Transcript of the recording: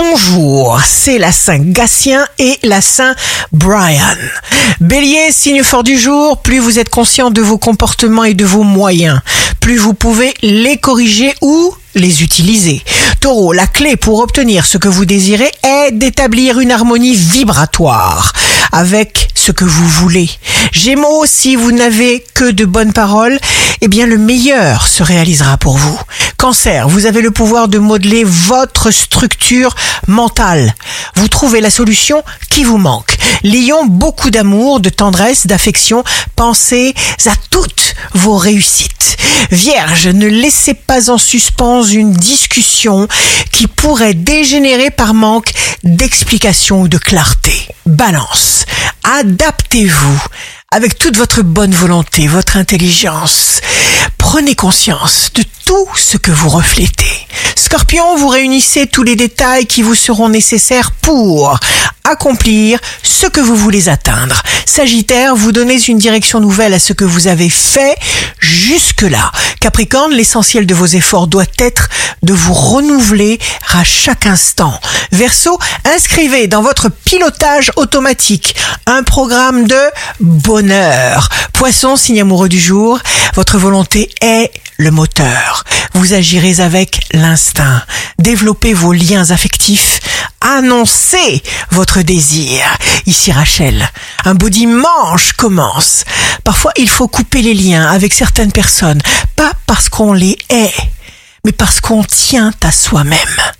bonjour, c'est la Saint Gatien et la Saint Brian. Bélier, signe fort du jour, plus vous êtes conscient de vos comportements et de vos moyens, plus vous pouvez les corriger ou les utiliser. Taureau, la clé pour obtenir ce que vous désirez est d'établir une harmonie vibratoire avec ce que vous voulez. Gémeaux, si vous n'avez que de bonnes paroles, eh bien le meilleur se réalisera pour vous. Cancer, vous avez le pouvoir de modeler votre structure mentale. Vous trouvez la solution qui vous manque. Lion, beaucoup d'amour, de tendresse, d'affection. Pensez à toutes vos réussites. Vierge, ne laissez pas en suspens une discussion qui pourrait dégénérer par manque d'explication ou de clarté. Balance, adaptez-vous avec toute votre bonne volonté, votre intelligence. Prenez conscience de tout ce que vous reflétez. Scorpion, vous réunissez tous les détails qui vous seront nécessaires pour accomplir ce que vous voulez atteindre. Sagittaire, vous donnez une direction nouvelle à ce que vous avez fait jusque-là. Capricorne, l'essentiel de vos efforts doit être de vous renouveler à chaque instant. Verseau, inscrivez dans votre pilotage automatique un programme de bonheur. Poisson, signe amoureux du jour, votre volonté est le moteur. Vous agirez avec l'instinct. Développez vos liens affectifs. Annoncez votre désir. Ici Rachel, un beau dimanche commence. Parfois, il faut couper les liens avec certaines personnes, pas parce qu'on les hait, mais parce qu'on tient à soi-même.